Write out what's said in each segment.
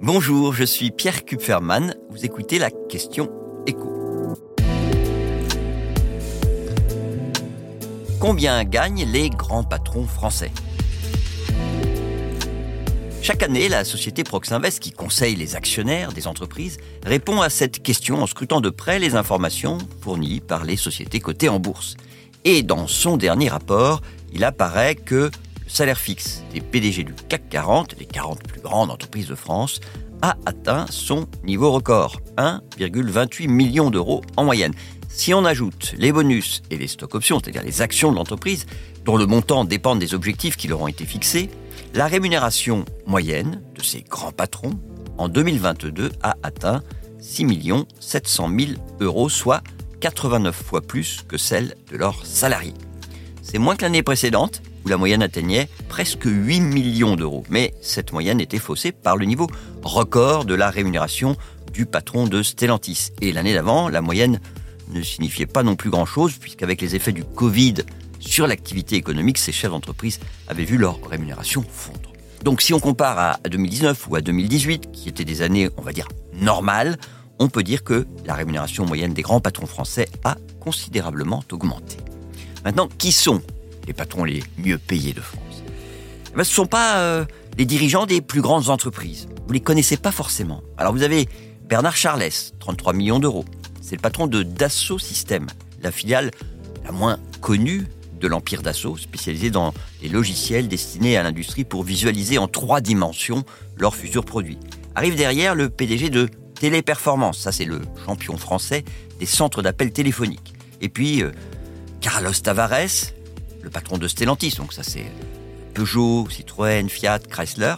Bonjour, je suis Pierre Kupferman. Vous écoutez la question écho. Combien gagnent les grands patrons français? Chaque année, la société Proxinvest, qui conseille les actionnaires des entreprises, répond à cette question en scrutant de près les informations fournies par les sociétés cotées en bourse. Et dans son dernier rapport, il apparaît que salaire fixe des PDG du CAC 40, les 40 plus grandes entreprises de France, a atteint son niveau record, 1,28 million d'euros en moyenne. Si on ajoute les bonus et les stock options, c'est-à-dire les actions de l'entreprise, dont le montant dépend des objectifs qui leur ont été fixés, la rémunération moyenne de ces grands patrons en 2022 a atteint 6 700 000 euros, soit 89 fois plus que celle de leurs salariés. C'est moins que l'année précédente, la moyenne atteignait presque 8 millions d'euros. Mais cette moyenne était faussée par le niveau record de la rémunération du patron de Stellantis. Et l'année d'avant, la moyenne ne signifiait pas non plus grand-chose, puisqu'avec les effets du Covid sur l'activité économique, ces chefs d'entreprise avaient vu leur rémunération fondre. Donc si on compare à 2019 ou à 2018, qui étaient des années, on va dire, normales, on peut dire que la rémunération moyenne des grands patrons français a considérablement augmenté. Maintenant, qui sont les patrons les mieux payés de France eh ben, Ce ne sont pas euh, les dirigeants des plus grandes entreprises. Vous les connaissez pas forcément. Alors vous avez Bernard Charles, 33 millions d'euros. C'est le patron de Dassault Systèmes, la filiale la moins connue de l'empire Dassault, spécialisée dans les logiciels destinés à l'industrie pour visualiser en trois dimensions leurs futurs produits. Arrive derrière le PDG de Téléperformance, ça c'est le champion français des centres d'appel téléphoniques. Et puis euh, Carlos Tavares, le patron de Stellantis, donc ça c'est Peugeot, Citroën, Fiat, Chrysler,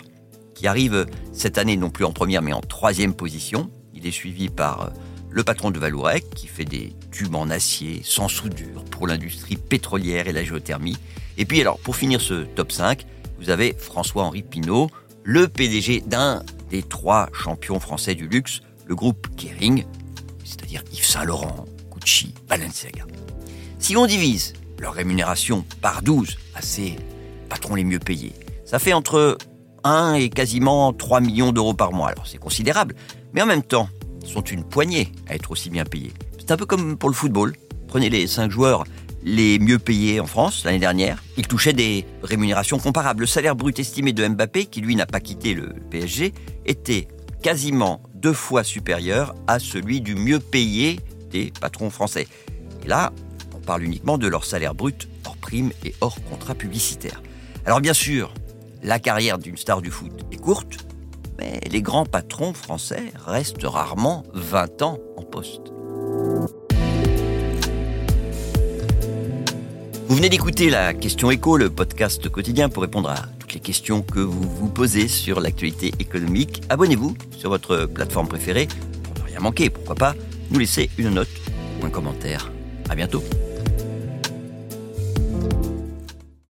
qui arrive cette année non plus en première mais en troisième position. Il est suivi par euh, le patron de Valourec, qui fait des tubes en acier sans soudure pour l'industrie pétrolière et la géothermie. Et puis alors, pour finir ce top 5, vous avez François-Henri Pinault, le PDG d'un des trois champions français du luxe, le groupe Kering, c'est-à-dire Yves Saint Laurent, Gucci, Balenciaga. Si on divise leur rémunération par 12 à ces patrons les mieux payés, ça fait entre 1 et quasiment 3 millions d'euros par mois. Alors c'est considérable, mais en même temps, ils sont une poignée à être aussi bien payés. C'est un peu comme pour le football. Prenez les 5 joueurs les mieux payés en France l'année dernière. Ils touchaient des rémunérations comparables. Le salaire brut estimé de Mbappé, qui lui n'a pas quitté le PSG, était quasiment deux fois supérieur à celui du mieux payé des patrons français. Et là, on parle uniquement de leur salaire brut hors prime et hors contrat publicitaire. Alors bien sûr, la carrière d'une star du foot est courte, mais les grands patrons français restent rarement 20 ans en poste. Vous venez d'écouter la question écho, le podcast quotidien pour répondre à les questions que vous vous posez sur l'actualité économique. Abonnez-vous sur votre plateforme préférée pour ne rien manquer. Pourquoi pas nous laisser une note ou un commentaire. À bientôt.